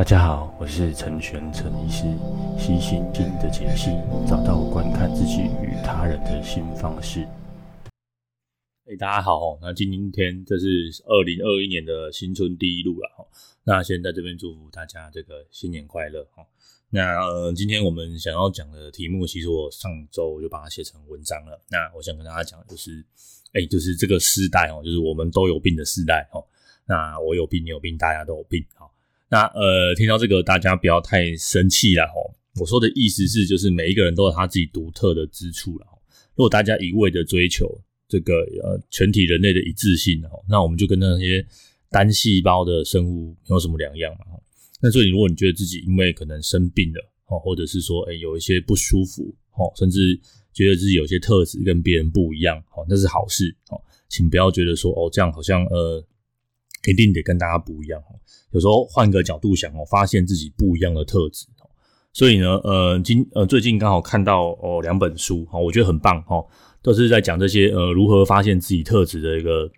大家好，我是陈玄陈医师，悉心经的解析，找到观看自己与他人的新方式。哎，大家好，那今天这是二零二一年的新春第一路了哈。那先在这边祝福大家这个新年快乐哈。那呃，今天我们想要讲的题目，其实我上周就把它写成文章了。那我想跟大家讲的就是，哎，就是这个时代哦，就是我们都有病的时代哦。那我有病，你有病，大家都有病。好。那呃，听到这个大家不要太生气了吼。我说的意思是，就是每一个人都有他自己独特的之处了。如果大家一味的追求这个呃全体人类的一致性哦，那我们就跟那些单细胞的生物没有什么两样嘛。那所以如果你觉得自己因为可能生病了哦，或者是说诶有一些不舒服哦，甚至觉得自己有些特质跟别人不一样哦，那是好事哦，请不要觉得说哦这样好像呃。一定得跟大家不一样哦。有时候换个角度想哦，发现自己不一样的特质哦。所以呢，呃，今呃最近刚好看到哦两本书哈，我觉得很棒哈，都是在讲这些呃如何发现自己特质的一个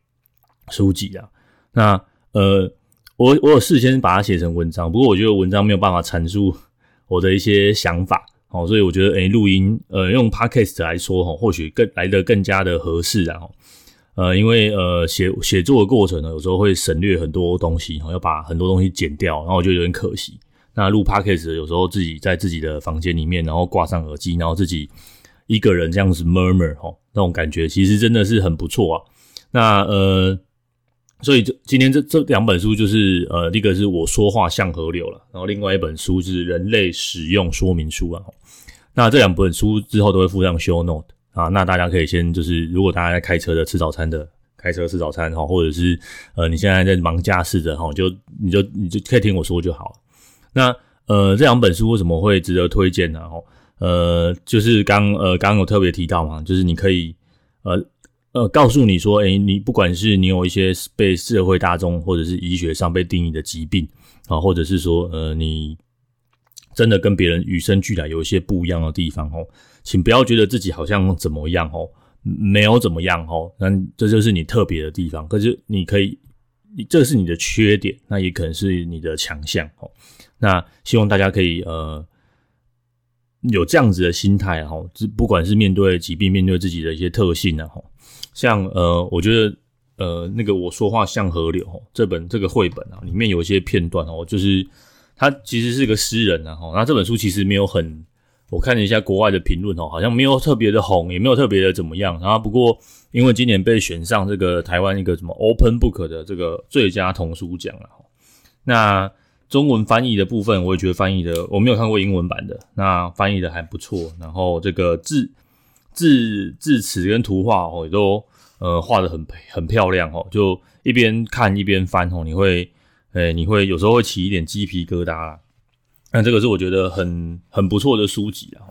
书籍啊。那呃，我我有事先把它写成文章，不过我觉得文章没有办法阐述我的一些想法哦，所以我觉得诶录音呃用 Podcast 来说哈，或许更来得更加的合适啊。呃，因为呃写写作的过程呢，有时候会省略很多东西，要把很多东西剪掉，然后我觉得有点可惜。那录 Podcast 有时候自己在自己的房间里面，然后挂上耳机，然后自己一个人这样子 murmur 齁，那种感觉其实真的是很不错啊。那呃，所以这今天这这两本书就是呃，一个是我说话像河流了，然后另外一本书就是人类使用说明书啊。那这两本书之后都会附上 show note。啊，那大家可以先就是，如果大家在开车的、吃早餐的、开车吃早餐哈，或者是呃你现在在忙家事的哈，就你就你就可以听我说就好。那呃这两本书为什么会值得推荐呢？哦，呃就是刚呃刚刚有特别提到嘛，就是你可以呃呃告诉你说，诶你不管是你有一些被社会大众或者是医学上被定义的疾病啊，或者是说呃你。真的跟别人与生俱来有一些不一样的地方哦，请不要觉得自己好像怎么样哦，没有怎么样哦，那这就是你特别的地方。可是你可以，你这是你的缺点，那也可能是你的强项哦。那希望大家可以呃有这样子的心态哈，不管是面对疾病，面对自己的一些特性呢哈，像呃，我觉得呃那个我说话像河流，这本这个绘本啊，里面有一些片段哦，就是。他其实是个诗人啊，后，那这本书其实没有很，我看了一下国外的评论哦，好像没有特别的红，也没有特别的怎么样。然后不过因为今年被选上这个台湾一个什么 Open Book 的这个最佳童书奖了，那中文翻译的部分我也觉得翻译的，我没有看过英文版的，那翻译的还不错。然后这个字字字词跟图画哦，也都呃画得很很漂亮哦，就一边看一边翻哦，你会。哎，你会有时候会起一点鸡皮疙瘩。那这个是我觉得很很不错的书籍啊。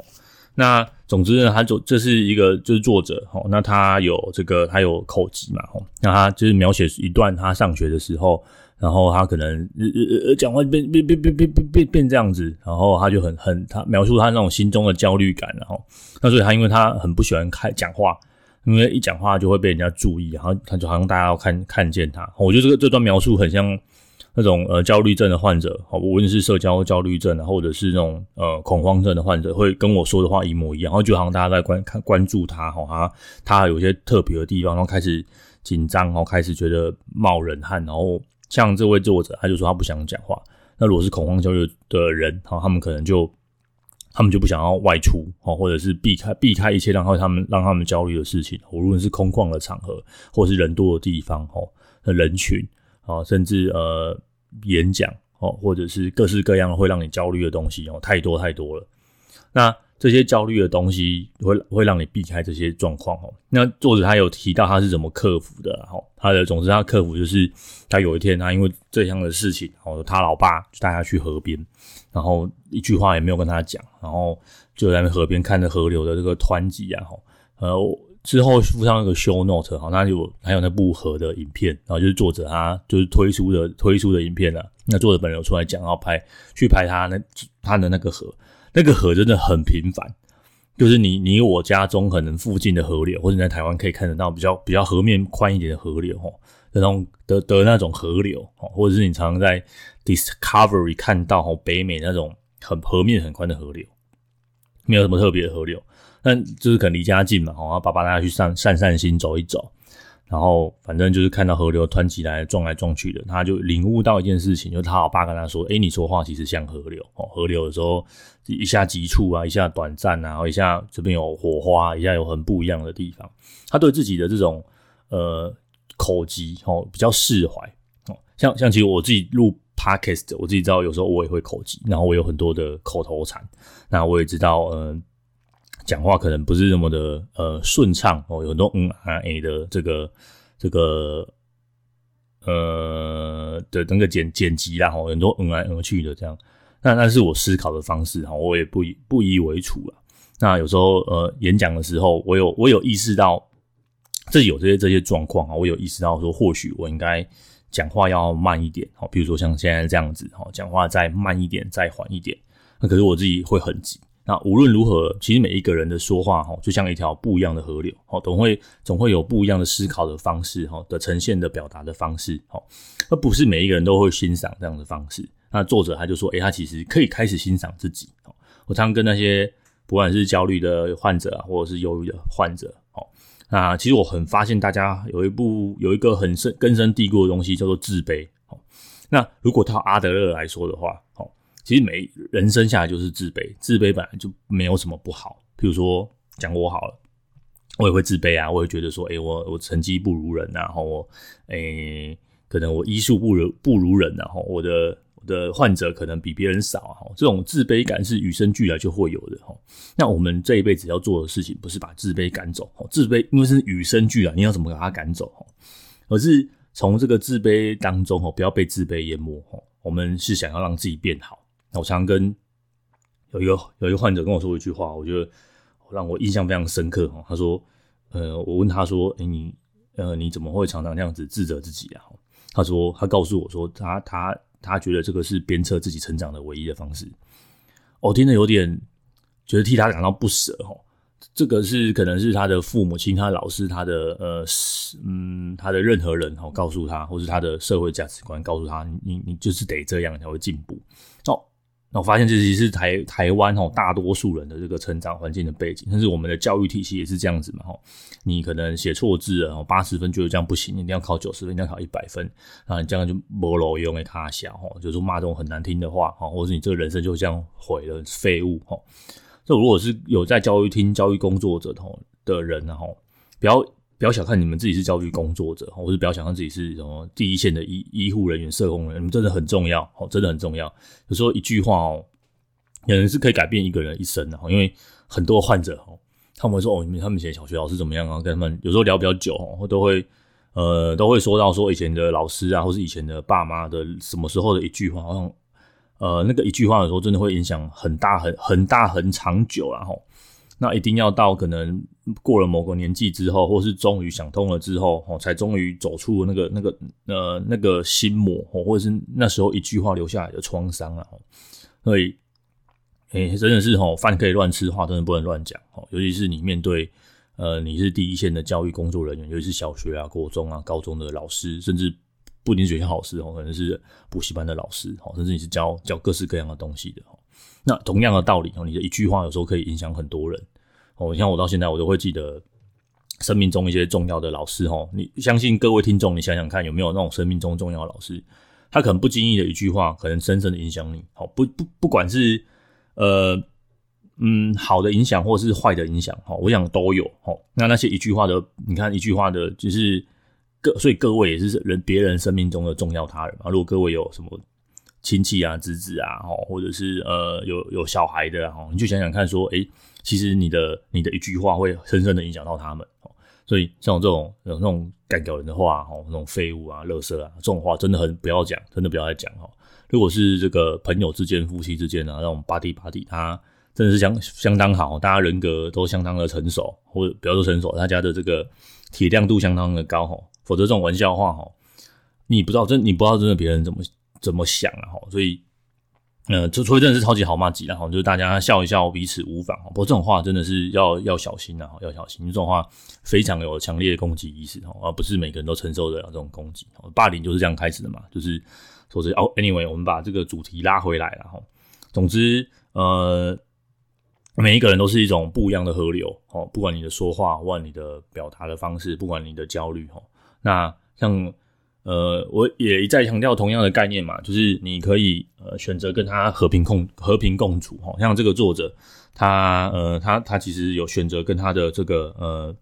那总之呢，他就这是一个就是作者哈，那他有这个他有口疾嘛，那他就是描写一段他上学的时候，然后他可能呃呃呃讲话变变变变变变变变这样子，然后他就很很他描述他那种心中的焦虑感，然后那所以他因为他很不喜欢开讲话，因为一讲话就会被人家注意，然后他就好像大家要看看见他。我觉得这个这段描述很像。那种呃焦虑症的患者，好，无论是社交焦虑症，或者是那种呃恐慌症的患者，会跟我说的话一模一样，然后就好像大家在关看关注他，哈，他他有些特别的地方，然后开始紧张，然后开始觉得冒冷汗，然后像这位作者，他就说他不想讲话。那如果是恐慌焦虑的人，哈，他们可能就他们就不想要外出，哈，或者是避开避开一切让他们让他们焦虑的事情，无论是空旷的场合，或是人多的地方，哈，人群。哦，甚至呃演讲哦，或者是各式各样会让你焦虑的东西哦，太多太多了。那这些焦虑的东西会会让你避开这些状况哦。那作者他有提到他是怎么克服的哦？他的总之他克服就是他有一天他因为这样的事情哦，他老爸就带他去河边，然后一句话也没有跟他讲，然后就在那河边看着河流的这个湍急啊哈，呃。之后附上那个 show note，好，那就还有那部河的影片，然后就是作者他就是推出的推出的影片了。那作者本人有出来讲，然后拍去拍他那他的那个河，那个河真的很平凡，就是你你我家中可能附近的河流，或者你在台湾可以看得到比较比较河面宽一点的河流，吼，那种的的那种河流，或者是你常常在 Discovery 看到吼北美那种很河面很宽的河流，没有什么特别的河流，但就是可能离家近嘛，然后，爸爸带他去散散散心，走一走。然后反正就是看到河流湍急来撞来撞去的，他就领悟到一件事情，就是他老爸跟他说：“诶，你说话其实像河流哦，河流有时候一下急促啊，一下短暂啊，然后一下这边有火花，一下有很不一样的地方。”他对自己的这种呃口疾哦比较释怀哦，像像其实我自己录 podcast，我自己知道有时候我也会口疾，然后我有很多的口头禅，那我也知道嗯。讲话可能不是那么的呃顺畅哦，有很多嗯啊诶的这个这个呃的那个剪剪辑啦，吼，很多嗯来嗯去的这样，那那是我思考的方式哈，我也不以不以为耻了。那有时候呃演讲的时候，我有我有意识到自己有这些这些状况啊，我有意识到说或许我应该讲话要慢一点，哦，比如说像现在这样子哦，讲话再慢一点，再缓一点，那可是我自己会很急。那无论如何，其实每一个人的说话哈，就像一条不一样的河流，哦，总会总会有不一样的思考的方式，哈的呈现的表达的方式，哈，而不是每一个人都会欣赏这样的方式。那作者他就说，诶，他其实可以开始欣赏自己。我常常跟那些不管是焦虑的患者啊，或者是忧郁的患者，哦，那其实我很发现大家有一部有一个很深根深蒂固的东西叫做自卑。哦，那如果套阿德勒来说的话，哦。其实每人生下来就是自卑，自卑本来就没有什么不好。譬如说，讲我好了，我也会自卑啊，我会觉得说，诶，我我成绩不如人啊，然后我，诶，可能我医术不如不如人啊，然后我的我的患者可能比别人少啊，这种自卑感是与生俱来就会有的哈。那我们这一辈子要做的事情，不是把自卑赶走，自卑因为是与生俱来，你要怎么把它赶走？而是从这个自卑当中哦，不要被自卑淹没哦。我们是想要让自己变好。我常跟有一个有一个患者跟我说一句话，我觉得让我印象非常深刻哦。他说：“呃，我问他说，诶，你呃你怎么会常常这样子自责自己啊？”他说：“他告诉我说，他他他觉得这个是鞭策自己成长的唯一的方式。”我听得有点觉得替他感到不舍哦。这个是可能是他的父母亲、他的老师、他的呃嗯他的任何人哦告诉他，或是他的社会价值观告诉他，你你就是得这样才会进步哦。那我发现这其实是台台湾吼大多数人的这个成长环境的背景，但是我们的教育体系也是这样子嘛吼。你可能写错字了，八十分觉得这样不行，一定要考九十分，一定要考一百分，啊，你这样就没路用的卡小吼，就是骂这种很难听的话吼，或者你这个人生就这样毁了，废物吼。这如果是有在教育厅教育工作者吼的人吼，不要。不要小看你们自己是教育工作者，或是不要小看自己是什么第一线的医医护人员、社工人员，你们真的很重要，哦，真的很重要。有时候一句话哦，有人是可以改变一个人一生的，因为很多患者哦，他们会说哦，他们以前小学老师怎么样啊？跟他们有时候聊比较久哦，都会呃都会说到说以前的老师啊，或是以前的爸妈的什么时候的一句话，好像呃那个一句话的时候，真的会影响很大很很大很长久，然后。那一定要到可能过了某个年纪之后，或是终于想通了之后，哦，才终于走出那个那个呃那个心魔哦，或者是那时候一句话留下来的创伤啊。所以，诶，真的是哦，饭可以乱吃，话真的不能乱讲。哦，尤其是你面对呃你是第一线的教育工作人员，尤其是小学啊、国中啊、高中的老师，甚至不仅学校老师哦，可能是补习班的老师，哦，甚至你是教教各式各样的东西的哦。那同样的道理哦，你的一句话有时候可以影响很多人哦。像我到现在，我都会记得生命中一些重要的老师哦。你相信各位听众，你想想看，有没有那种生命中重要的老师？他可能不经意的一句话，可能深深的影响你。好，不不不管是呃嗯好的影响，或是坏的影响，哈，我想都有。哈，那那些一句话的，你看一句话的，就是各所以各位也是人别人生命中的重要他人啊。如果各位有什么？亲戚啊，侄子啊，或者是呃，有有小孩的啊，你就想想看，说，诶，其实你的你的一句话会深深的影响到他们，所以像我这种有那种干掉人的话，哈，那种废物啊、垃圾啊，这种话真的很不要讲，真的不要再讲哈。如果是这个朋友之间、夫妻之间啊，那种巴蒂巴蒂他真的是相相当好，大家人格都相当的成熟，或者不要说成熟，大家的这个体谅度相当的高哈。否则这种玩笑话哈，你不知道真你不知道真的别人怎么。怎么想啊？哈，所以，呃，就除非真的是超级好麻吉了哈，就是大家笑一笑，彼此无妨。不过这种话真的是要要小心啊，要小心。这种话非常有强烈的攻击意识哈，而不是每个人都承受得了这种攻击。霸凌就是这样开始的嘛，就是说是哦，anyway，我们把这个主题拉回来了哈。总之，呃，每一个人都是一种不一样的河流哦，不管你的说话，或你的表达的方式，不管你的焦虑哈。那像呃，我也一再强调同样的概念嘛，就是你可以呃选择跟他和平共和平共处哈。像这个作者，他呃他他其实有选择跟他的这个呃。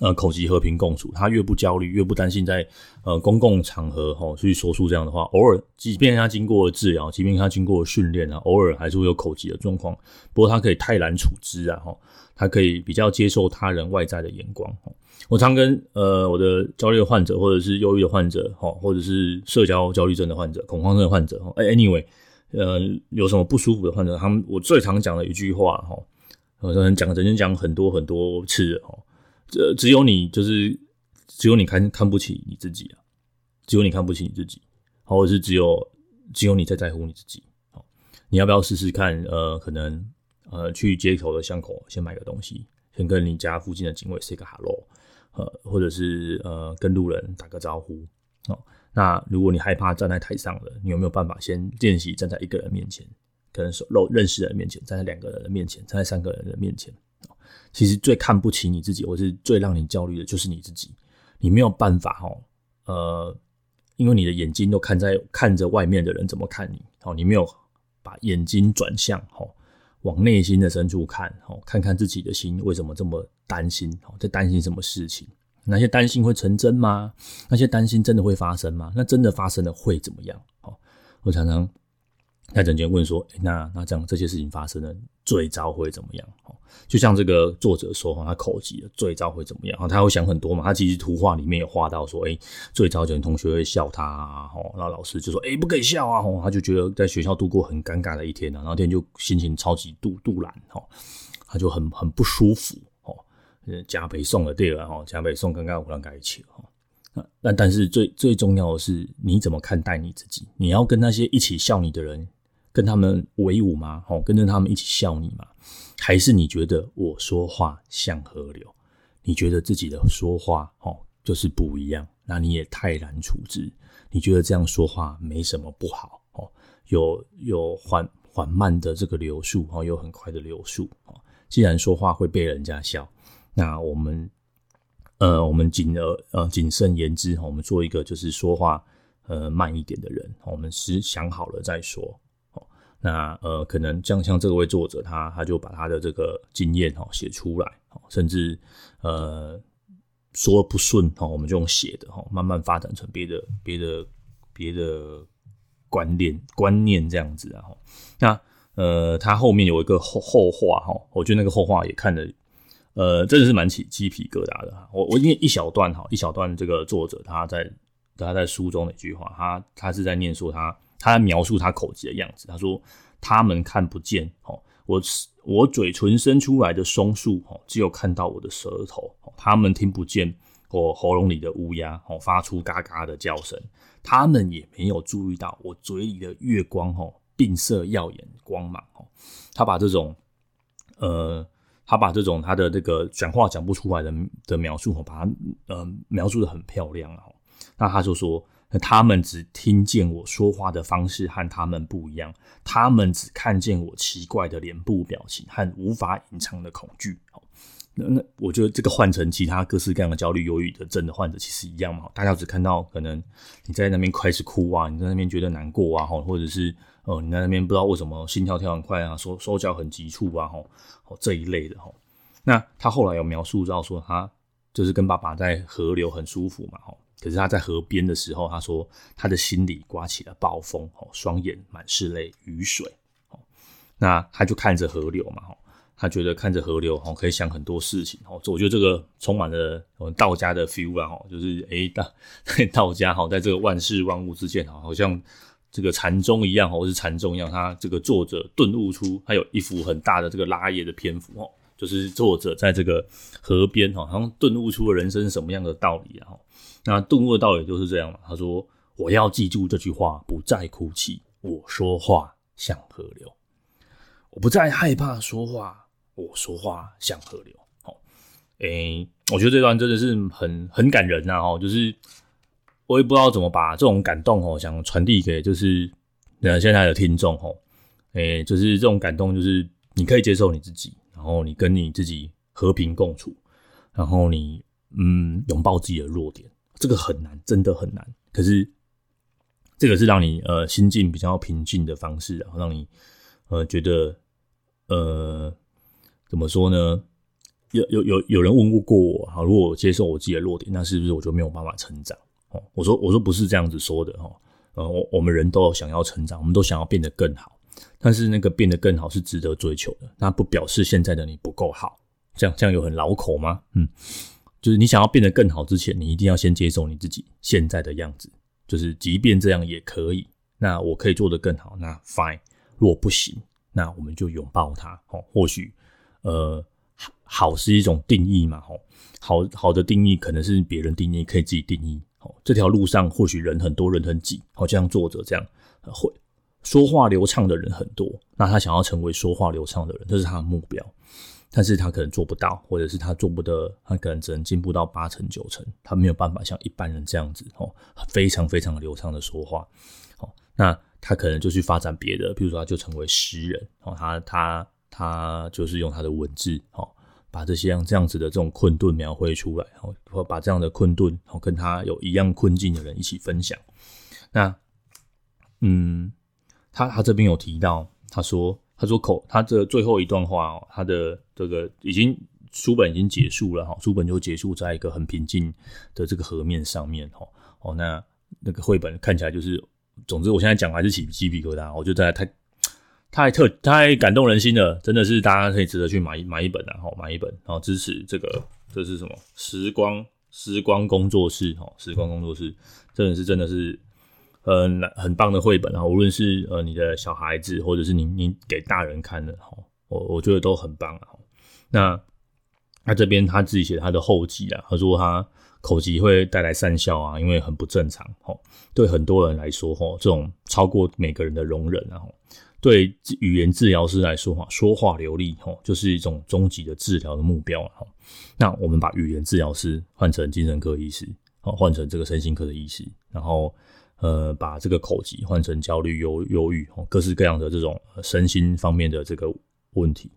呃，口疾和平共处，他越不焦虑，越不担心在呃公共场合哈去说出这样的话。偶尔，即便他经过了治疗，即便他经过了训练啊，偶尔还是会有口疾的状况。不过他可以泰然处之啊，哈，他可以比较接受他人外在的眼光。我常跟呃我的焦虑的患者，或者是忧郁的患者，哈，或者是社交焦虑症的患者、恐慌症的患者，哎，anyway，呃，有什么不舒服的患者，他们我最常讲的一句话，哈，我可能讲曾经讲很多很多次，哈。这只有你，就是只有你看看不起你自己啊，只有你看不起你自己，或者是只有只有你在在乎你自己。好，你要不要试试看？呃，可能呃，去街头的巷口先买个东西，先跟你家附近的警卫 say 个 hello，呃，或者是呃，跟路人打个招呼。哦，那如果你害怕站在台上的，你有没有办法先练习站在一个人面前，可能是认识人面前，站在两个人的面前，站在三个人的面前？其实最看不起你自己，或是最让你焦虑的，就是你自己。你没有办法哦，呃，因为你的眼睛都看在看着外面的人怎么看你，哦，你没有把眼睛转向，哦，往内心的深处看，哦，看看自己的心为什么这么担心，哦，在担心什么事情？那些担心会成真吗？那些担心真的会发生吗？那真的发生了会怎么样？哦，我常常。那整间问说：“、那那这样这些事情发生了，最糟会怎么样？就像这个作者说，他口疾了，最糟会怎么样？他会想很多嘛。他其实图画里面有画到说，哎、最糟就是同学会笑他，然后老师就说，哎、不可以笑啊，哦，他就觉得在学校度过很尴尬的一天，然后天就心情超级杜杜烂，哈，他就很很不舒服，哦，加倍送了对了，哈，加倍送刚刚我让在一起，哈。那但是最最重要的是，你怎么看待你自己？你要跟那些一起笑你的人。”跟他们为伍吗？哦，跟着他们一起笑你吗？还是你觉得我说话像河流？你觉得自己的说话哦就是不一样？那你也泰然处之？你觉得这样说话没什么不好？哦，有有缓缓慢的这个流速哦，有很快的流速哦。既然说话会被人家笑，那我们呃，我们谨而呃谨慎言之，我们做一个就是说话呃慢一点的人。我们是想好了再说。那呃，可能像像这位作者，他他就把他的这个经验哦写出来，甚至呃说不顺哦，我们就用写的哦，慢慢发展成别的别的别的观念观念这样子啊。那呃，他后面有一个后后话哈，我觉得那个后话也看得呃，真的是蛮起鸡皮疙瘩的。我我念一小段哈，一小段这个作者他在他在书中的一句话，他他是在念说他。他描述他口疾的样子，他说：“他们看不见，哦，我我嘴唇伸出来的松树，哦，只有看到我的舌头。他们听不见我喉咙里的乌鸦，哦，发出嘎嘎的叫声。他们也没有注意到我嘴里的月光，哦，迸射耀眼光芒。哦，他把这种，呃，他把这种他的这个讲话讲不出来的的描述，哦，把它呃描述的很漂亮啊。那他就说。”那他们只听见我说话的方式和他们不一样，他们只看见我奇怪的脸部表情和无法隐藏的恐惧。那那我觉得这个换成其他各式各样的焦虑、忧郁的症的患者，其实一样嘛。大家只看到可能你在那边开始哭啊，你在那边觉得难过啊，或者是哦你在那边不知道为什么心跳跳很快啊，手手脚很急促啊，吼，哦这一类的吼。那他后来有描述到说，他就是跟爸爸在河流很舒服嘛，吼。可是他在河边的时候，他说他的心里刮起了暴风，哦，双眼满是泪雨水，哦，那他就看着河流嘛，哦，他觉得看着河流，哦，可以想很多事情，哦，我觉得这个充满了我们道家的 feel 啊，哦，就是诶，道 道家，哈，在这个万事万物之间，哈，好像这个禅宗一样，或是禅宗一样，他这个作者顿悟出，他有一幅很大的这个拉页的篇幅，哦，就是作者在这个河边，哈，好像顿悟出了人生什么样的道理啊，那顿悟的道理就是这样嘛。他说：“我要记住这句话，不再哭泣。我说话像河流，我不再害怕说话。我说话像河流。”好，诶，我觉得这段真的是很很感人呐。哦，就是我也不知道怎么把这种感动哦，想传递给就是呃现在的听众哦，诶，就是这种感动，就是你可以接受你自己，然后你跟你自己和平共处，然后你嗯拥抱自己的弱点，这个很难，真的很难。可是这个是让你呃心境比较平静的方式，然后让你呃觉得呃怎么说呢？有有有有人问过我，哈，如果我接受我自己的弱点，那是不是我就没有办法成长？哦，我说我说不是这样子说的哈，呃，我我们人都想要成长，我们都想要变得更好，但是那个变得更好是值得追求的，那不表示现在的你不够好，这样这样有很老口吗？嗯，就是你想要变得更好之前，你一定要先接受你自己现在的样子，就是即便这样也可以，那我可以做得更好，那 fine，如果不行，那我们就拥抱它，哦，或许呃。好是一种定义嘛，哦，好好的定义可能是别人定义，可以自己定义。哦，这条路上或许人很多，人很挤，好像作者这样，会说话流畅的人很多，那他想要成为说话流畅的人，这是他的目标，但是他可能做不到，或者是他做不得，他可能只能进步到八成九成，他没有办法像一般人这样子，哦，非常非常流畅的说话，哦，那他可能就去发展别的，比如说他就成为诗人，哦，他他。他就是用他的文字，哦，把这些样这样子的这种困顿描绘出来，然后把这样的困顿，哦，跟他有一样困境的人一起分享。那，嗯，他他这边有提到，他说，他说口，他这最后一段话，他的这个已经书本已经结束了哈，书本就结束在一个很平静的这个河面上面，哦哦，那那个绘本看起来就是，总之我现在讲还是起鸡皮疙瘩，我就在太。太特太感动人心了，真的是大家可以值得去买买一本啊，好买一本，然后支持这个这是什么？时光时光工作室，哈，时光工作室真的是真的是很很棒的绘本啊，无论是呃你的小孩子，或者是你你给大人看的，哈，我我觉得都很棒啊。那他这边他自己写他的后记啊，他说他口疾会带来善笑啊，因为很不正常，哈，对很多人来说，哈，这种超过每个人的容忍，啊。对语言治疗师来说，哈，说话流利，吼，就是一种终极的治疗的目标，啊。那我们把语言治疗师换成精神科医师，好，换成这个身心科的医师，然后，呃，把这个口疾换成焦虑、忧忧郁，各式各样的这种身心方面的这个问题。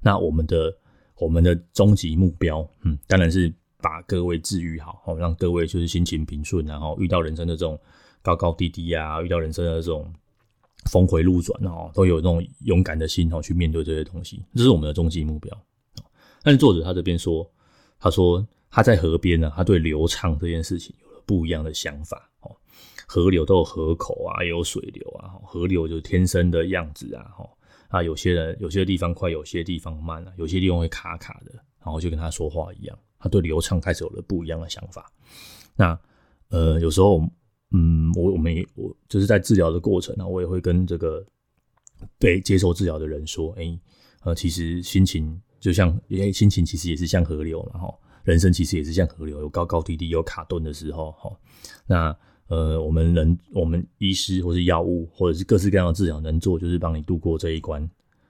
那我们的我们的终极目标，嗯，当然是把各位治愈好，好，让各位就是心情平顺，然后遇到人生的这种高高低低啊，遇到人生的这种。峰回路转哦，都有那种勇敢的心哦，去面对这些东西，这是我们的终极目标。但是作者他这边说，他说他在河边呢，他对流畅这件事情有了不一样的想法哦。河流都有河口啊，也有水流啊，河流就是天生的样子啊，哈啊，有些人有些地方快，有些地方慢啊，有些地方会卡卡的，然后就跟他说话一样，他对流畅开始有了不一样的想法。那呃，有时候。嗯，我我们也我就是在治疗的过程呢，我也会跟这个被接受治疗的人说，哎、呃，其实心情就像，因为心情其实也是像河流，然后人生其实也是像河流，有高高低低，有卡顿的时候，哈。那呃，我们能，我们医师或是药物，或者是各式各样的治疗，能做就是帮你度过这一关。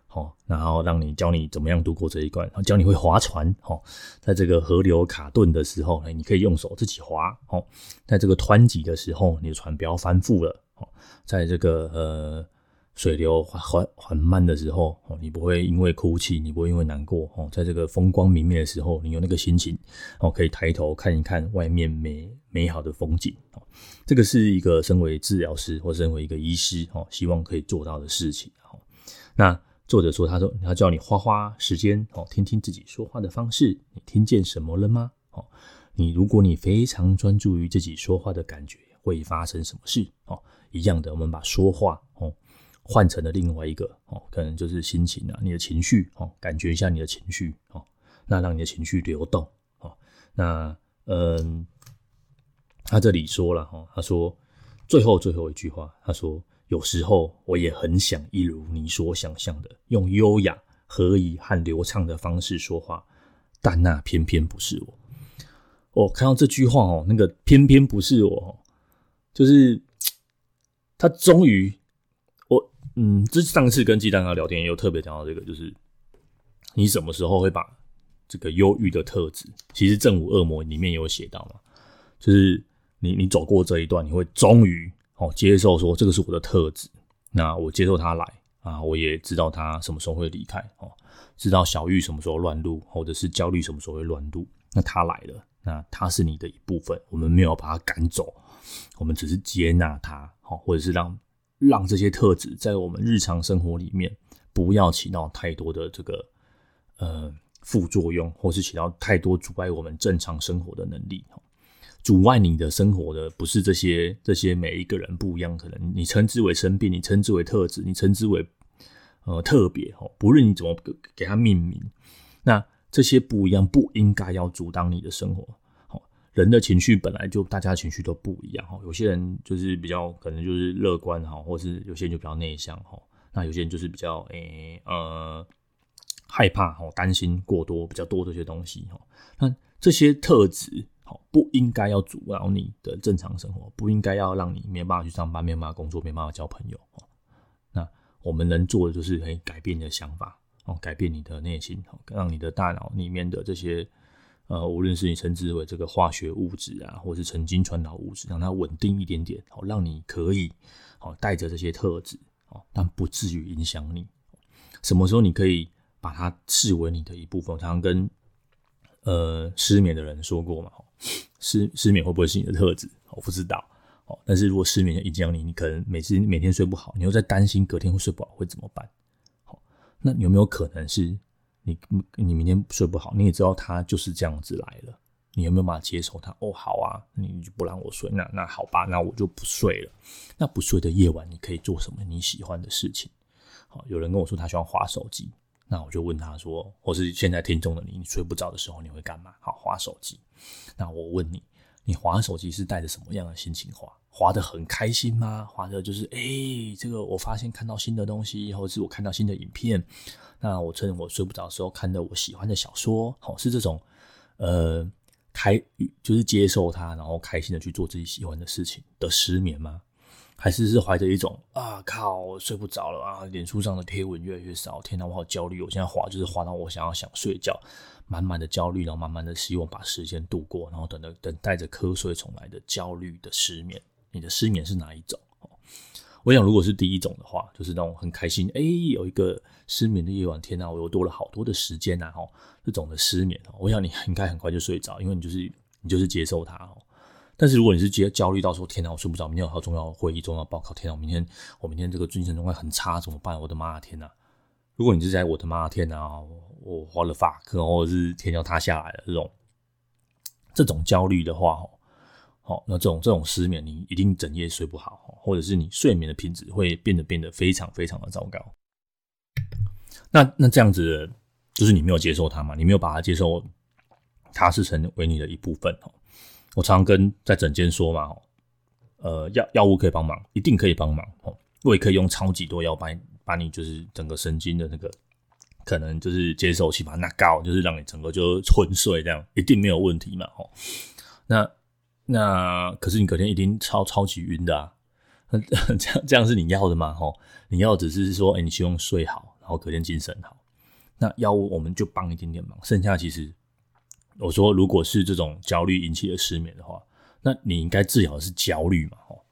哦，然后让你教你怎么样度过这一关，然后教你会划船。哦，在这个河流卡顿的时候，你可以用手自己划。哦，在这个湍急的时候，你的船不要翻覆了。哦，在这个呃水流缓缓慢的时候，哦，你不会因为哭泣，你不会因为难过。哦，在这个风光明媚的时候，你有那个心情，哦，可以抬头看一看外面美美好的风景。哦，这个是一个身为治疗师或身为一个医师，哦，希望可以做到的事情。哦，那。作者说：“他说，他叫你花花时间哦，听听自己说话的方式。你听见什么了吗？哦，你如果你非常专注于自己说话的感觉，会发生什么事？哦，一样的，我们把说话哦换成了另外一个哦，可能就是心情啊，你的情绪哦，感觉一下你的情绪哦，那让你的情绪流动哦。那嗯，他这里说了哈，他说最后最后一句话，他说。”有时候我也很想一如你所想象的，用优雅、合宜和流畅的方式说话，但那偏偏不是我。我看到这句话哦，那个偏偏不是我，就是他终于，嗯，这上次跟鸡蛋糕聊天也有特别讲到这个，就是你什么时候会把这个忧郁的特质，其实《正午恶魔》里面有写到嘛，就是你你走过这一段，你会终于哦接受说这个是我的特质，那我接受他来啊，我也知道他什么时候会离开哦，知道小玉什么时候乱入，或者是焦虑什么时候会乱入，那他来了，那他是你的一部分，我们没有把他赶走，我们只是接纳他，好，或者是让让这些特质在我们日常生活里面不要起到太多的这个呃副作用，或是起到太多阻碍我们正常生活的能力。阻碍你的生活的不是这些这些每一个人不一样，可能你称之为生病，你称之为特质，你称之为呃特别哦，不论你怎么给给它命名，那这些不一样不应该要阻挡你的生活。人的情绪本来就大家情绪都不一样哈，有些人就是比较可能就是乐观哈，或是有些人就比较内向哈，那有些人就是比较诶、呃害怕哈，担心过多比较多这些东西哈，那这些特质。好，不应该要阻挠你的正常生活，不应该要让你没办法去上班，没办法工作，没办法交朋友。那我们能做的就是可以改变你的想法，哦，改变你的内心哦，让你的大脑里面的这些呃，无论是你称之为这个化学物质啊，或是神经传导物质，让它稳定一点点，好，让你可以好带着这些特质，哦，但不至于影响你。什么时候你可以把它视为你的一部分？我常常跟呃失眠的人说过嘛。失失眠会不会是你的特质？我不知道哦。但是如果失眠影响你，你可能每次每天睡不好，你又在担心隔天会睡不好会怎么办？好，那有没有可能是你你明天睡不好，你也知道他就是这样子来了，你有没有办法接受他？哦，好啊，你就不让我睡，那那好吧，那我就不睡了。那不睡的夜晚，你可以做什么你喜欢的事情？好，有人跟我说他喜欢划手机，那我就问他说，或是现在听众的你，你睡不着的时候你会干嘛？好，划手机。那我问你，你划手机是带着什么样的心情划？划得很开心吗？划的就是，哎、这个我发现看到新的东西，或者是我看到新的影片。那我趁我睡不着的时候，看的我喜欢的小说，好，是这种，呃，开就是接受它，然后开心的去做自己喜欢的事情的失眠吗？还是是怀着一种啊靠，我睡不着了啊，脸书上的贴文越来越少，天哪，我好焦虑，我现在滑就是滑到我想要想睡觉。满满的焦虑，然后慢慢的希望把时间度过，然后等着等待着瞌睡重来的焦虑的失眠。你的失眠是哪一种？我想，如果是第一种的话，就是那种很开心，哎，有一个失眠的夜晚，天哪，我又多了好多的时间呐，哈，这种的失眠，我想你应该很快就睡着，因为你就是你就是接受它哦。但是如果你是接焦虑到说，天哪，我睡不着，明天有好重要会议，重要报告，天哪，我明天我明天这个精神状态很差，怎么办？我的妈呀，天哪！如果你是在我的妈天哪！我花了法克，或者是天要塌下来了这种这种焦虑的话，好，那这种这种失眠，你一定整夜睡不好，或者是你睡眠的品质会变得变得非常非常的糟糕。那那这样子，就是你没有接受它嘛？你没有把它接受，它是成为你的一部分。我常常跟在诊间说嘛，呃，药药物可以帮忙，一定可以帮忙。我也可以用超级多药把你把你就是整个神经的那个。可能就是接受器把它拿高，就是让你整个就昏睡，这样一定没有问题嘛？吼，那那可是你隔天一定超超级晕的啊！这样这样是你要的吗？吼，你要只是说，哎、你希望睡好，然后隔天精神好。那药物我们就帮一点点忙，剩下其实我说，如果是这种焦虑引起的失眠的话，那你应该治疗的是焦虑嘛？吼，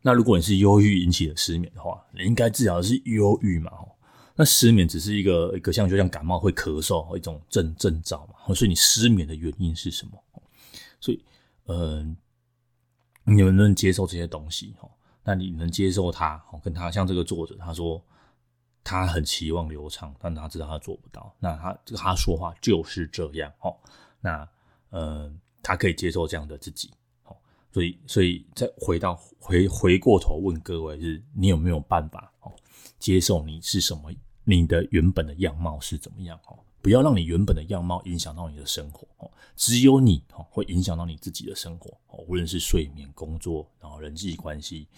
那如果你是忧郁引起的失眠的话，你应该治疗的是忧郁嘛？吼。那失眠只是一个一个像就像感冒会咳嗽一种症症兆嘛，所以你失眠的原因是什么？所以，嗯、你能不能接受这些东西？哈，那你能接受他？跟他像这个作者他说，他很期望流畅，但他知道他做不到。那他这个他说话就是这样，哈。那，呃，他可以接受这样的自己，好。所以，所以再回到回回过头问各位，是你有没有办法哦？接受你是什么，你的原本的样貌是怎么样哦？不要让你原本的样貌影响到你的生活哦。只有你哦会影响到你自己的生活哦，无论是睡眠、工作，然后人际关系，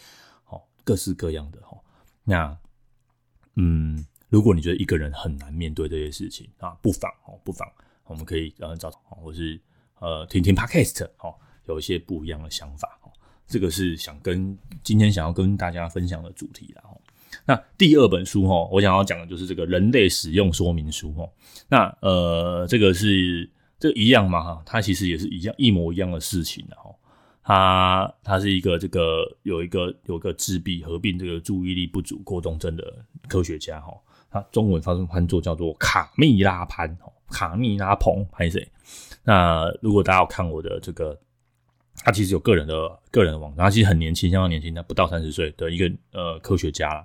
哦，各式各样的哈。那嗯，如果你觉得一个人很难面对这些事情啊，不妨哦，不妨我们可以呃找，或是呃听听 Podcast 哦，有一些不一样的想法哦。这个是想跟今天想要跟大家分享的主题啦。那第二本书哈，我想要讲的就是这个人类使用说明书哈。那呃，这个是这个一样嘛哈，它其实也是一样一模一样的事情的哈。他他是一个这个有一个有一个自闭合并这个注意力不足过动症的科学家哈，他中文翻翻作叫做卡蜜拉潘卡蜜拉彭还是谁？那如果大家要看我的这个，他其实有个人的个人的网站，他其实很年轻，相当年轻，他不到三十岁的一个呃科学家了。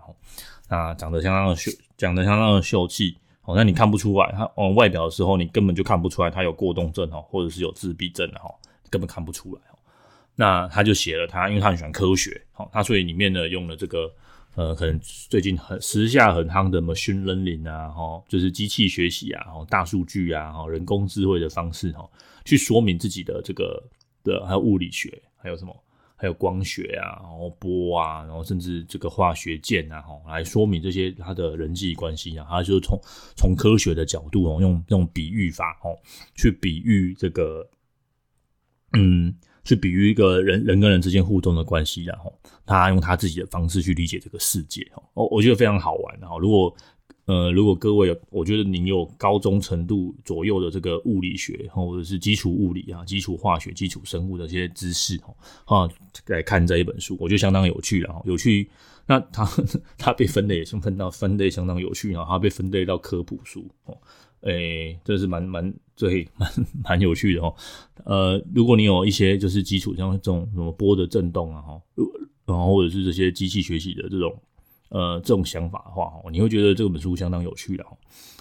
那长得相当的秀，长得相当的秀气，好像你看不出来他哦外表的时候，你根本就看不出来他有过动症哦，或者是有自闭症的哈，根本看不出来。那他就写了他，因为他很喜欢科学，好，他所以里面呢用了这个呃，可能最近很时下很夯的 machine learning 啊，哈，就是机器学习啊，哈，大数据啊，哈，人工智慧的方式哈，去说明自己的这个的，还有物理学，还有什么，还有光学啊，然后波啊，然后甚至这个化学键啊，哈，来说明这些他的人际关系啊，他就是从从科学的角度哦，用用比喻法哦，去比喻这个，嗯。去比喻一个人人跟人之间互动的关系，然后他用他自己的方式去理解这个世界，哦，我觉得非常好玩。然后，如果呃，如果各位，我觉得您有高中程度左右的这个物理学，或者是基础物理啊、基础化学、基础生物的一些知识，哈，来看这一本书，我觉得相当有趣。然后有趣，那他 他被分类也是分到分类相当有趣，然后他被分类到科普书，哦。诶、这是蛮蛮最蛮蛮有趣的哦。呃，如果你有一些就是基础像这种什么波的震动啊，哈，然后或者是这些机器学习的这种呃这种想法的话，你会觉得这本书相当有趣的哦。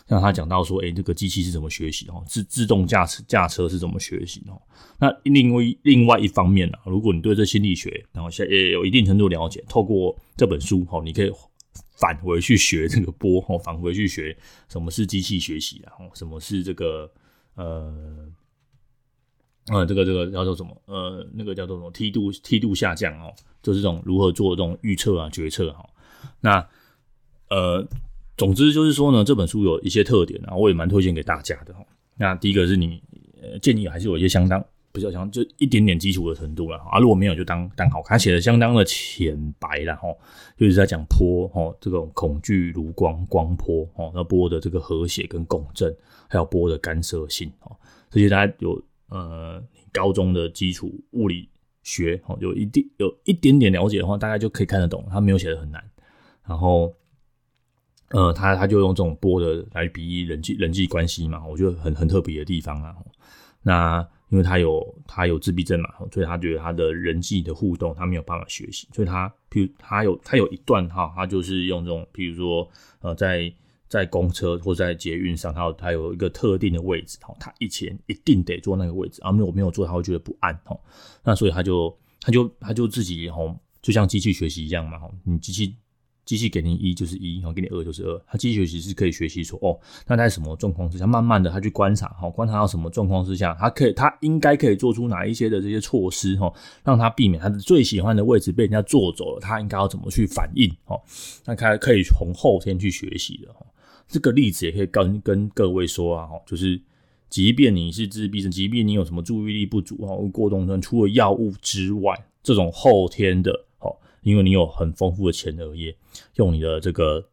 像他讲到说，诶、这个机器是怎么学习哦？自自动驾驶驾车是怎么学习哦？那另外另外一方面呢，如果你对这心理学然后也有一定程度了解，透过这本书哦，你可以。返回去学这个波哦，返回去学什么是机器学习啊？什么是这个呃呃，这个这个叫做什么？呃，那个叫做什么？梯度梯度下降哦，就是这种如何做这种预测啊、决策哈。那呃，总之就是说呢，这本书有一些特点啊，我也蛮推荐给大家的哈。那第一个是你呃，建议还是有一些相当。比较强就一点点基础的程度了啊，如果没有就当当好看，写的相当的浅白了哈，就是在讲波哈，这种恐惧卢光光波哦，那波的这个和谐跟共振，还有波的干涉性哦，这些大家有呃高中的基础物理学哦，有一定有一点点了解的话，大概就可以看得懂，他没有写的很难，然后呃他他就用这种波的来比喻人际人际关系嘛，我觉得很很特别的地方啊，那。因为他有他有自闭症嘛，所以他觉得他的人际的互动他没有办法学习，所以他，譬如他有他有一段哈，他就是用这种，譬如说呃，在在公车或在捷运上，他有他有一个特定的位置哈，他以前一定得坐那个位置，啊，没有没有坐他会觉得不安哈，那所以他就他就他就自己哈，就像机器学习一样嘛哈，你机器。机器给你一就是一，然后给你二就是二。它机器学习是可以学习说，哦，那在什么状况之下，慢慢的他去观察，哈，观察到什么状况之下，他可以，他应该可以做出哪一些的这些措施，哈，让他避免他的最喜欢的位置被人家坐走了，他应该要怎么去反应，哈，那他可以从后天去学习的，哈。这个例子也可以跟跟各位说啊，哈，就是即便你是自闭症，即便你有什么注意力不足，哈，过动症，除了药物之外，这种后天的。因为你有很丰富的前额叶，用你的这个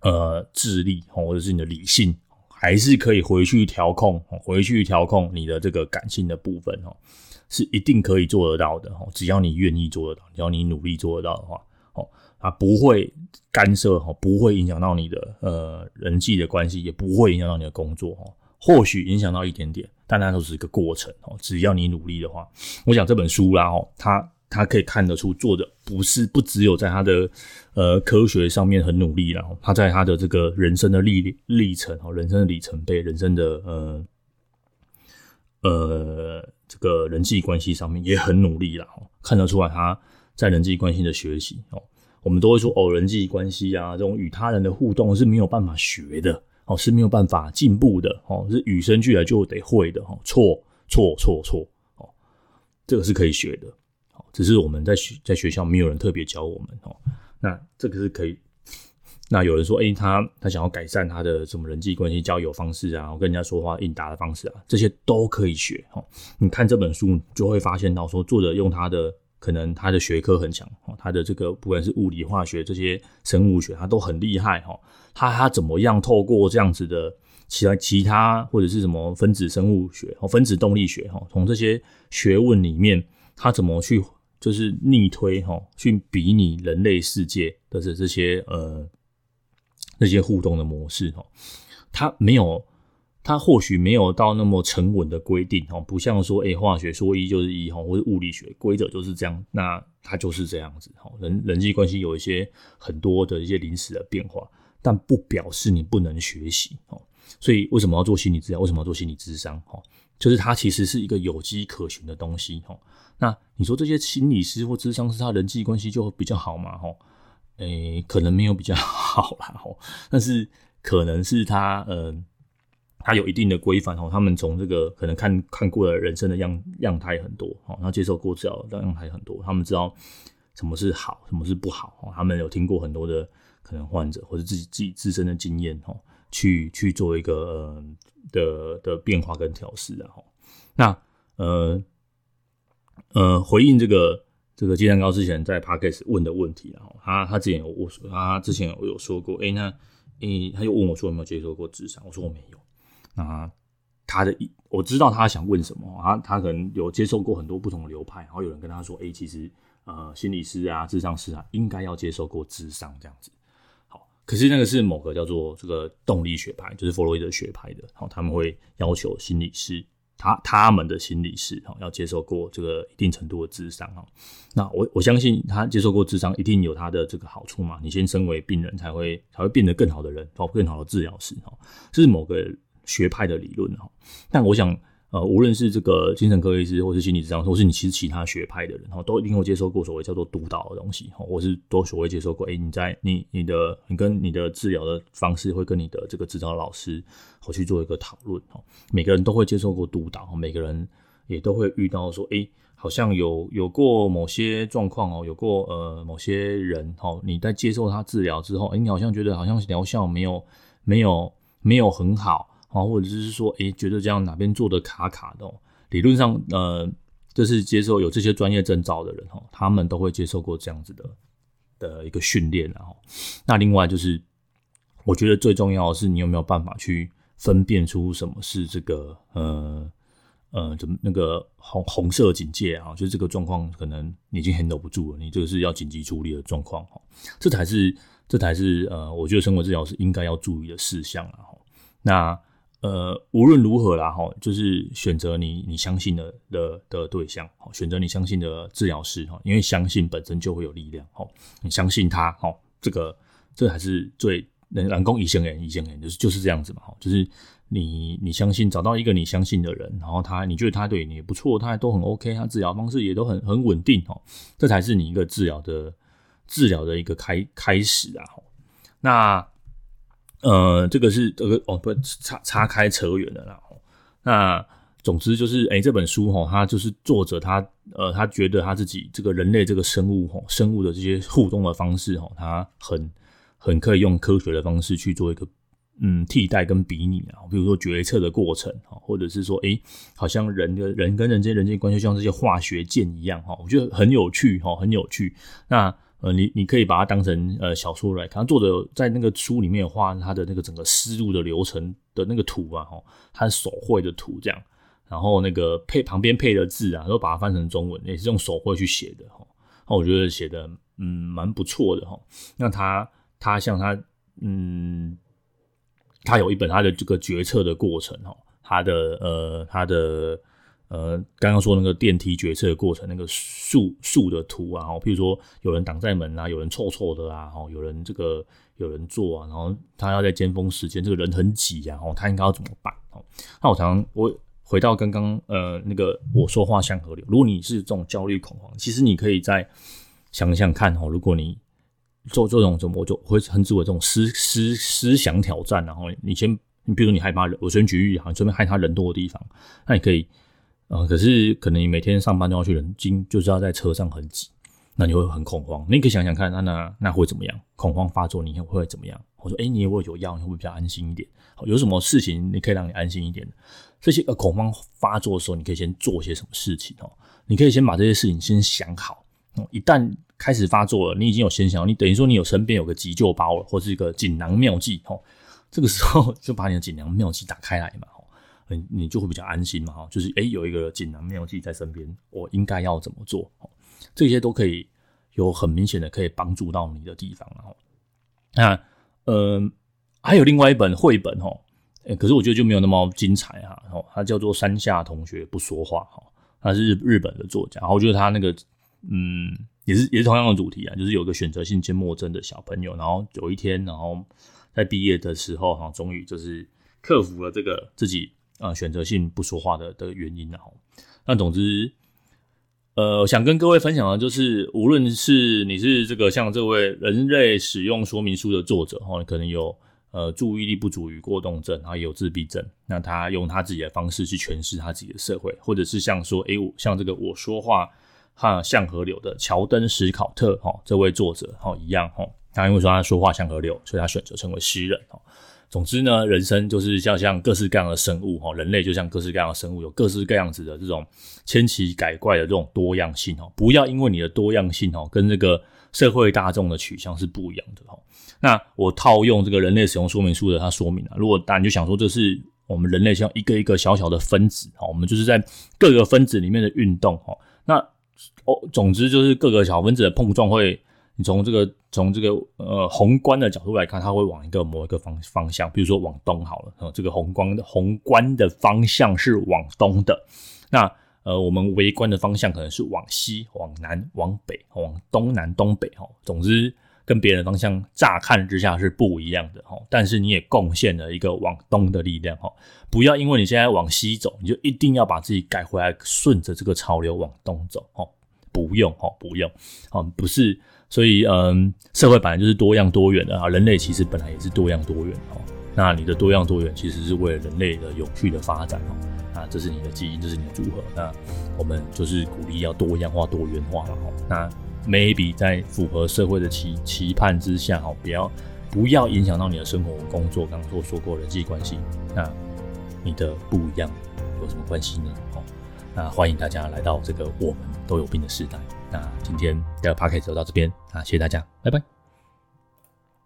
呃智力或者是你的理性，还是可以回去调控，回去调控你的这个感性的部分哦，是一定可以做得到的哦。只要你愿意做得到，只要你努力做得到的话，哦，它不会干涉哦，不会影响到你的呃人际的关系，也不会影响到你的工作哦。或许影响到一点点，但那都是一个过程哦。只要你努力的话，我想这本书啦哦，它。他可以看得出，做的不是不只有在他的呃科学上面很努力，然后他在他的这个人生的历历程哦，人生的里程碑，人生的呃呃这个人际关系上面也很努力了，看得出来他在人际关系的学习哦。我们都会说哦，人际关系啊，这种与他人的互动是没有办法学的哦，是没有办法进步的哦，是与生俱来就得会的哦。错错错错哦，这个是可以学的。只是我们在学在学校没有人特别教我们哦，那这个是可以。那有人说，哎、他他想要改善他的什么人际关系、交友方式啊，跟人家说话应答的方式啊，这些都可以学哦。你看这本书就会发现到，说作者用他的可能他的学科很强哦，他的这个不管是物理、化学这些生物学，他都很厉害哈。他他怎么样透过这样子的其他其他或者是什么分子生物学哦、分子动力学哈，从这些学问里面。他怎么去就是逆推哈，去比拟人类世界的这这些呃那些互动的模式哈，它没有。它或许没有到那么沉稳的规定哦，不像说，诶化学说一就是一哈，或者物理学规则就是这样，那它就是这样子哈。人人际关系有一些很多的一些临时的变化，但不表示你不能学习哦。所以为什么要做心理治疗？为什么要做心理咨商？哈，就是它其实是一个有迹可循的东西。那你说这些心理师或咨商师，他人际关系就比较好吗？哈，诶，可能没有比较好啦，但是可能是他嗯。他有一定的规范哦，他们从这个可能看看过的人生的样样态很多哦，然后接受过治疗的样态很多，他们知道什么是好，什么是不好，他们有听过很多的可能患者或者自己自己自身的经验哦，去去做一个呃的的变化跟调试啊，那呃呃回应这个这个鸡蛋糕之前在 Podcast 问的问题啊，他他之前有我他之前有有说过，哎那诶他又问我说有没有接受过智商，我说我没有。那，他的我知道他想问什么啊，他可能有接受过很多不同的流派，然后有人跟他说，哎，其实呃，心理师啊、智商师啊，应该要接受过智商这样子。可是那个是某个叫做这个动力学派，就是弗洛伊德学派的，好，他们会要求心理师，他他们的心理师哈，要接受过这个一定程度的智商哈。那我我相信他接受过智商，一定有他的这个好处嘛。你先身为病人，才会才会变得更好的人，哦，更好的治疗师哈。这是某个。学派的理论哈，但我想，呃，无论是这个精神科医师，或是心理咨商，或是你其实其他学派的人哈，都一定会接受过所谓叫做督导的东西哈，或是都所谓接受过，哎，你在你你的你跟你的治疗的方式会跟你的这个指导老师好去做一个讨论哈，每个人都会接受过督导，每个人也都会遇到说，哎，好像有有过某些状况哦，有过呃某些人哈，你在接受他治疗之后，哎，你好像觉得好像疗效没有没有没有很好。啊，或者是说，诶、欸，觉得这样哪边做的卡卡的，理论上，呃，就是接受有这些专业证照的人，哈，他们都会接受过这样子的的一个训练，然后，那另外就是，我觉得最重要的是，你有没有办法去分辨出什么是这个，呃，呃，怎么那个红红色警戒啊？就是这个状况可能你已经 handle 不住了，你这个是要紧急处理的状况，哈，这才是，这才是，呃，我觉得生活治疗是应该要注意的事项，然后，那。呃，无论如何啦，哈，就是选择你你相信的的的对象，选择你相信的治疗师，哈，因为相信本身就会有力量，哈，你相信他，哈，这个这还是最能能攻一线人，一线人就是就是这样子嘛，哈，就是你你相信找到一个你相信的人，然后他你觉得他对你也不错，他都很 OK，他治疗方式也都很很稳定，哈，这才是你一个治疗的治疗的一个开开始啊，那。呃，这个是这个哦，不，岔岔开扯远了啦。那总之就是，哎、欸，这本书哈，它就是作者他呃，他觉得他自己这个人类这个生物哈，生物的这些互动的方式哈，他很很可以用科学的方式去做一个嗯替代跟比拟啊，比如说决策的过程哈，或者是说，哎、好像人的人跟人之间人际关系像这些化学键一样哈，我觉得很有趣哈，很有趣。那呃，你你可以把它当成呃小说来看，作者在那个书里面画他的那个整个思路的流程的那个图啊，哈，他手绘的图这样，然后那个配旁边配的字啊，都把它翻成中文，也是用手绘去写的哈，那我觉得写的嗯蛮不错的哈。那他他像他嗯，他有一本他的这个决策的过程哈，他的呃他的。呃，刚刚说那个电梯决策的过程，那个树树的图啊，譬如说有人挡在门啊，有人臭臭的啊，有人这个有人坐啊，然后他要在尖峰时间，这个人很挤啊，他应该要怎么办？哦那我常常我回到刚刚呃那个我说话像河流，如果你是这种焦虑恐慌，其实你可以再想想看哦，如果你做这种什么，我就会称之为这种思思思想挑战，然后你先，你比如说你害怕，我先举例哈，你随便害他人多的地方，那你可以。啊、可是可能你每天上班都要去人经，就是要在车上很挤，那你会很恐慌。你可以想想看，那那那会怎么样？恐慌发作，你会怎么样？我说，哎、你也会有药，你会比较安心一点？有什么事情你可以让你安心一点？这些呃恐慌发作的时候，你可以先做些什么事情哦？你可以先把这些事情先想好。一旦开始发作了，你已经有先想，你等于说你有身边有个急救包了，或是一个锦囊妙计哦。这个时候 就把你的锦囊妙计打开来嘛。你你就会比较安心嘛哈，就是诶有一个锦囊妙计在身边，我应该要怎么做？这些都可以有很明显的可以帮助到你的地方，然后那呃还有另外一本绘本哈，可是我觉得就没有那么精彩哈，然后它叫做山下同学不说话哈，它是日日本的作家，然后我觉得他那个嗯也是也是同样的主题啊，就是有个选择性缄默症的小朋友，然后有一天然后在毕业的时候哈，终于就是克服了这个自己。啊、呃，选择性不说话的的原因，然后，那总之，呃，想跟各位分享的，就是无论是你是这个像这位人类使用说明书的作者，哈，可能有呃注意力不足与过动症，然后也有自闭症，那他用他自己的方式去诠释他自己的社会，或者是像说，诶，像这个我说话哈像河流的乔登史考特，哈，这位作者，哈，一样，哈，他因为说他说话像河流，所以他选择成为诗人，哈。总之呢，人生就是像像各式各样的生物哈，人类就像各式各样的生物，有各式各样子的这种千奇百怪的这种多样性哦。不要因为你的多样性哦，跟这个社会大众的取向是不一样的哦。那我套用这个人类使用说明书的，它说明了，如果大家就想说这是我们人类像一个一个小小的分子哦，我们就是在各个分子里面的运动哦。那哦，总之就是各个小分子的碰撞会。你从这个从这个呃宏观的角度来看，它会往一个某一个方方向，比如说往东好了，呃，这个宏观的宏观的方向是往东的，那呃我们微观的方向可能是往西、往南、往北、往东南、东北哈。总之，跟别人的方向乍看之下是不一样的哈，但是你也贡献了一个往东的力量哈。不要因为你现在往西走，你就一定要把自己改回来，顺着这个潮流往东走哦。不用哈，不用，啊，不是。所以，嗯，社会本来就是多样多元的啊，人类其实本来也是多样多元哦。那你的多样多元其实是为了人类的永续的发展哦。啊，这是你的基因，这是你的组合。那我们就是鼓励要多样化、多元化了哈。那 maybe 在符合社会的期期盼之下，哈，不要不要影响到你的生活、工作。刚刚说说过人际关系，那你的不一样有什么关系呢？哦，那欢迎大家来到这个我们都有病的时代。那今天的 podcast 就到这边啊，谢谢大家，拜拜。